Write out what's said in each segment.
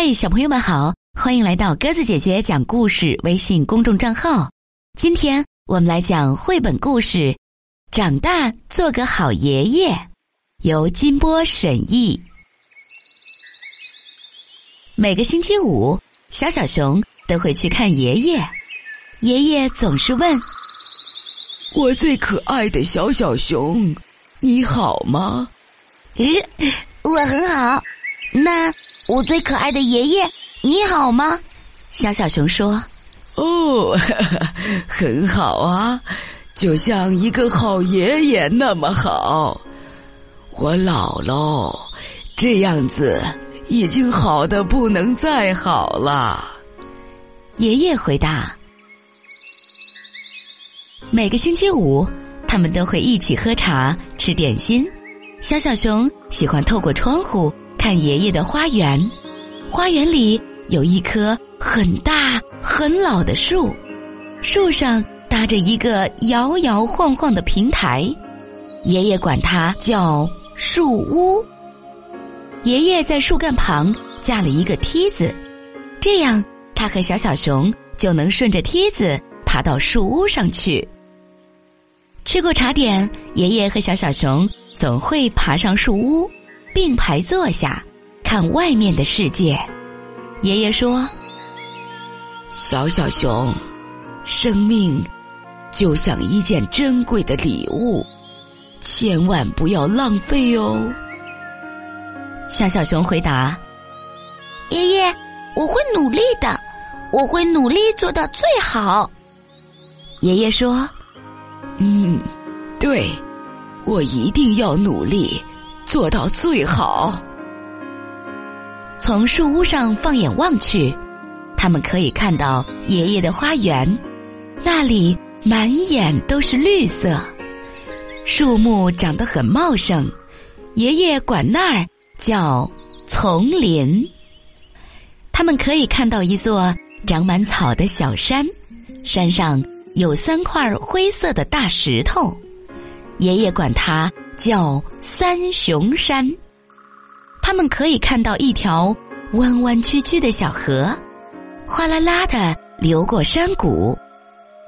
嗨，小朋友们好，欢迎来到鸽子姐姐讲故事微信公众账号。今天我们来讲绘本故事《长大做个好爷爷》，由金波审译。每个星期五，小小熊都会去看爷爷，爷爷总是问：“我最可爱的小小熊，你好吗？”“咦，我很好。”那我最可爱的爷爷，你好吗？小小熊说：“哦，很好啊，就像一个好爷爷那么好。我老喽，这样子已经好的不能再好了。”爷爷回答：“每个星期五，他们都会一起喝茶、吃点心。小小熊喜欢透过窗户。”看爷爷的花园，花园里有一棵很大很老的树，树上搭着一个摇摇晃晃的平台，爷爷管它叫树屋。爷爷在树干旁架了一个梯子，这样他和小小熊就能顺着梯子爬到树屋上去。吃过茶点，爷爷和小小熊总会爬上树屋。并排坐下，看外面的世界。爷爷说：“小小熊，生命就像一件珍贵的礼物，千万不要浪费哦。”小小熊回答：“爷爷，我会努力的，我会努力做到最好。”爷爷说：“嗯，对，我一定要努力。”做到最好。从树屋上放眼望去，他们可以看到爷爷的花园，那里满眼都是绿色，树木长得很茂盛。爷爷管那儿叫丛林。他们可以看到一座长满草的小山，山上有三块灰色的大石头，爷爷管它。叫三雄山，他们可以看到一条弯弯曲曲的小河，哗啦啦的流过山谷，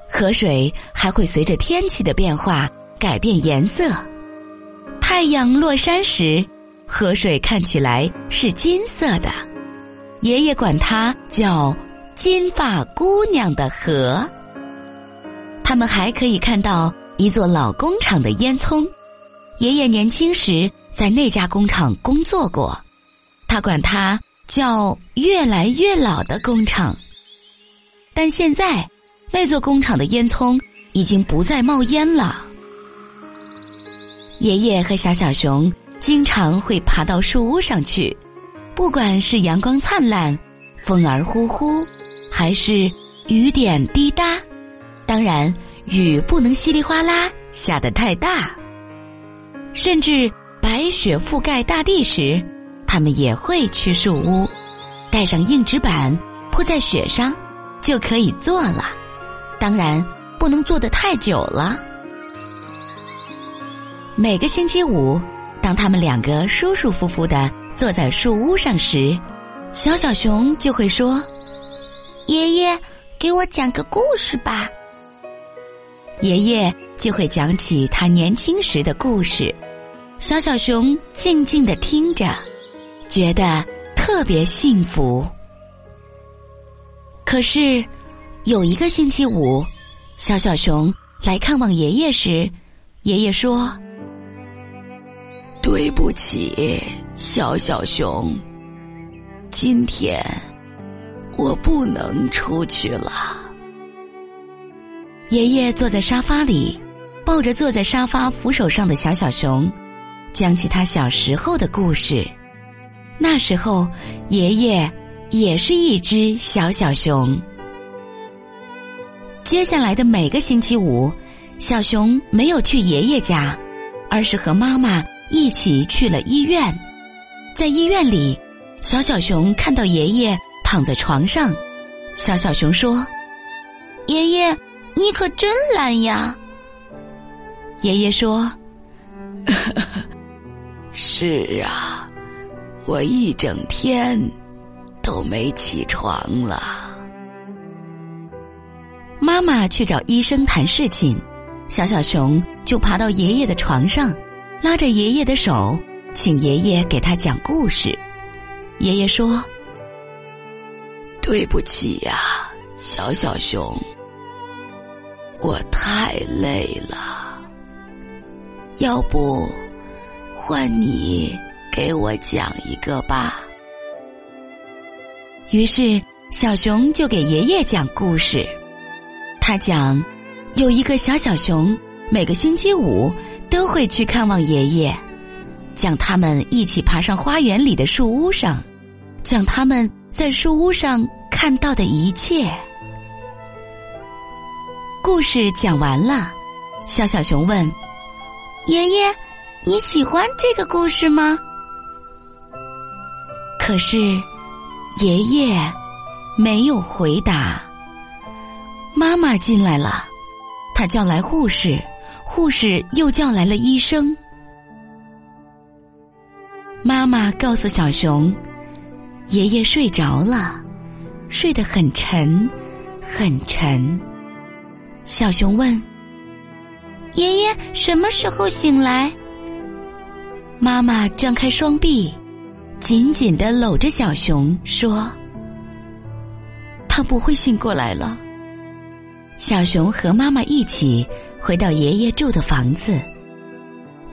河水还会随着天气的变化改变颜色。太阳落山时，河水看起来是金色的，爷爷管它叫金发姑娘的河。他们还可以看到一座老工厂的烟囱。爷爷年轻时在那家工厂工作过，他管它叫“越来越老的工厂”。但现在，那座工厂的烟囱已经不再冒烟了。爷爷和小小熊经常会爬到树屋上去，不管是阳光灿烂、风儿呼呼，还是雨点滴答，当然雨不能稀里哗啦下得太大。甚至白雪覆盖大地时，他们也会去树屋，带上硬纸板铺在雪上，就可以坐了。当然，不能坐得太久了。每个星期五，当他们两个舒舒服服的坐在树屋上时，小小熊就会说：“爷爷，给我讲个故事吧。”爷爷就会讲起他年轻时的故事。小小熊静静的听着，觉得特别幸福。可是，有一个星期五，小小熊来看望爷爷时，爷爷说：“对不起，小小熊，今天我不能出去了。”爷爷坐在沙发里，抱着坐在沙发扶手上的小小熊。讲起他小时候的故事。那时候，爷爷也是一只小小熊。接下来的每个星期五，小熊没有去爷爷家，而是和妈妈一起去了医院。在医院里，小小熊看到爷爷躺在床上。小小熊说：“爷爷，你可真懒呀。”爷爷说。是啊，我一整天都没起床了。妈妈去找医生谈事情，小小熊就爬到爷爷的床上，拉着爷爷的手，请爷爷给他讲故事。爷爷说：“对不起呀，小小熊，我太累了，要不换你给我讲一个吧。”于是小熊就给爷爷讲故事。他讲，有一个小小熊，每个星期五都会去看望爷爷，讲他们一起爬上花园里的树屋上，讲他们在树屋上看到的一切。故事讲完了，小小熊问：“爷爷，你喜欢这个故事吗？”可是，爷爷没有回答。妈妈进来了，她叫来护士，护士又叫来了医生。妈妈告诉小熊，爷爷睡着了，睡得很沉，很沉。小熊问：“爷爷什么时候醒来？”妈妈张开双臂，紧紧的搂着小熊，说：“他不会醒过来了。”小熊和妈妈一起回到爷爷住的房子，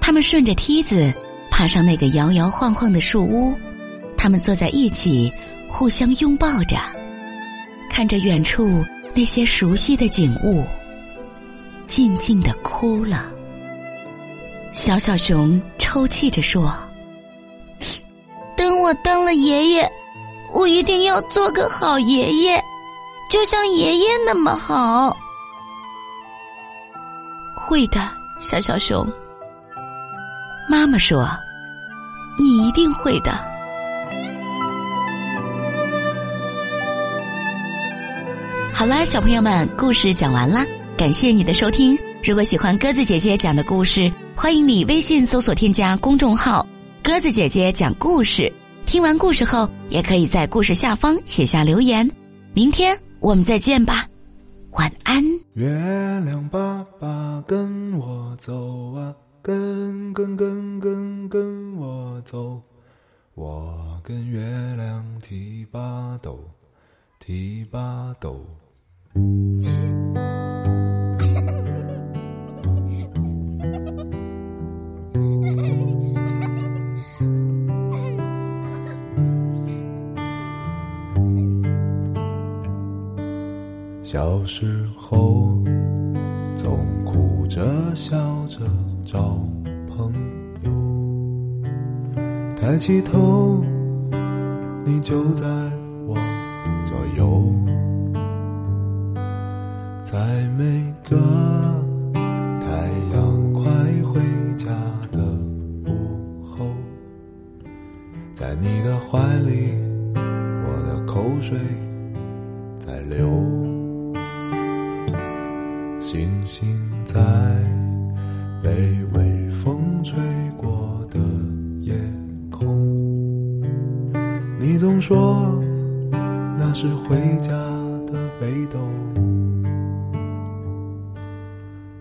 他们顺着梯子爬上那个摇摇晃晃的树屋，他们坐在一起，互相拥抱着，看着远处那些熟悉的景物，静静的哭了。小小熊抽泣着说：“等我当了爷爷，我一定要做个好爷爷。”就像爷爷那么好，会的，小小熊。妈妈说：“你一定会的。”好啦，小朋友们，故事讲完啦，感谢你的收听。如果喜欢鸽子姐姐讲的故事，欢迎你微信搜索添加公众号“鸽子姐姐讲故事”。听完故事后，也可以在故事下方写下留言。明天。我们再见吧，晚安。月亮爸爸跟我走啊，跟跟跟跟跟我走，我跟月亮提把斗，提把斗。时候，总哭着笑着找朋友。抬起头，你就在我左右。在每个太阳快回家的午后，在你的怀里，我的口水在流。星星在被微风吹过的夜空，你总说那是回家的北斗。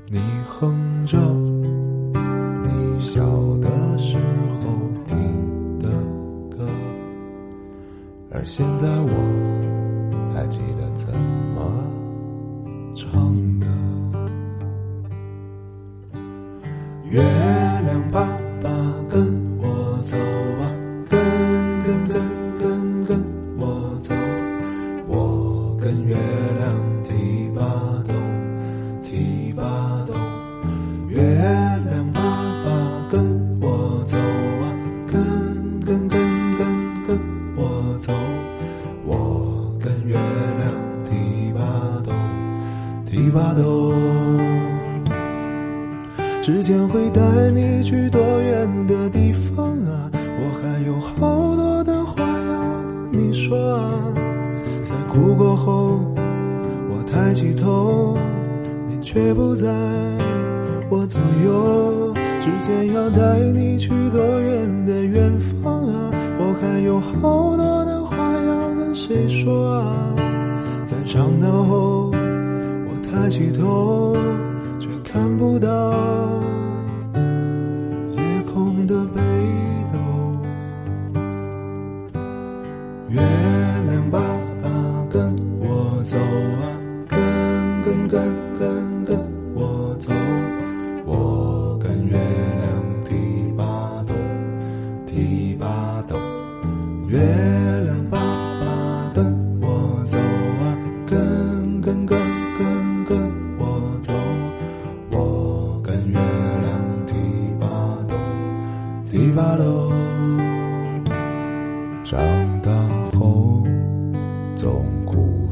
你哼着你小的时候听的歌，而现在我还记得怎么唱。月时间会带你去多远的地方啊？我还有好多的话要跟你说啊！在哭过后，我抬起头，你却不在我左右。时间要带你去多远的远方啊？我还有好多的话要跟谁说啊？在长大后，我抬起头，却看不到我走啊，跟跟跟跟跟我走，我跟月亮提把斗，提把斗。月亮爸爸跟我走啊，跟跟跟跟跟我走，我跟月亮提把斗，提把斗。长大后，总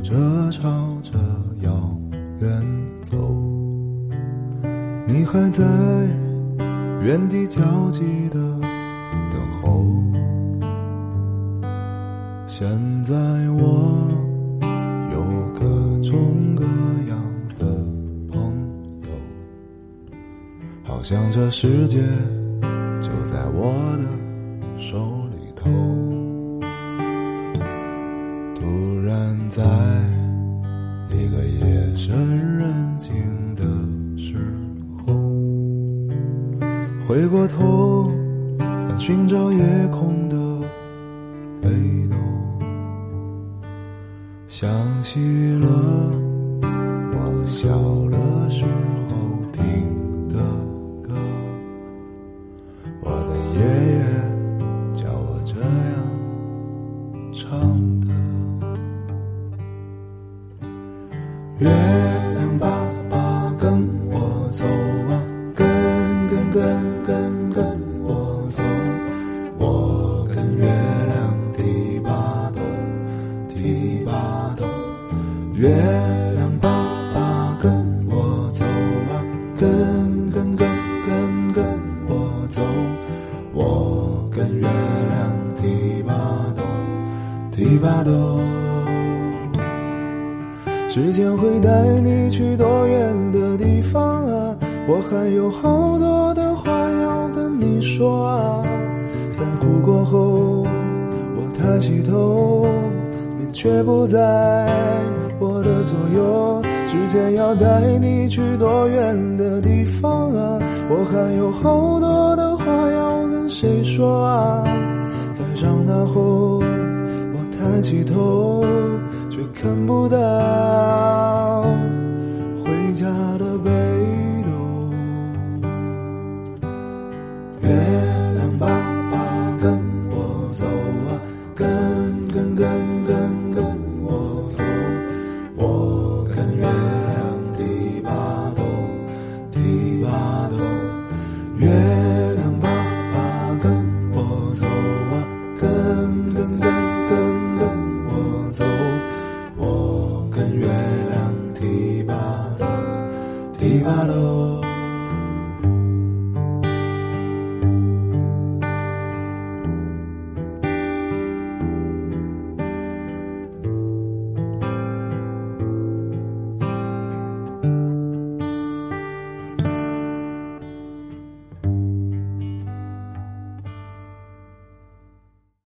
哭着朝着遥远走，你还在原地焦急的等候。现在我有各种各样的朋友，好像这世界就在我的手里头。突然在一个夜深人静的时候，回过头寻找夜空的北斗，想起了我小的时候。提把斗。月亮爸爸跟我走啊，跟跟跟跟跟我走，我跟月亮提把斗，提把斗。时间会带你去多远的地方啊？我还有好多的话要跟你说啊。在哭过后，我抬起头，却不在我的左右。时间要带你去多远的地方啊？我还有好多的话要跟谁说啊？在长大后，我抬起头。却看不到回家月亮提把斗，提把斗。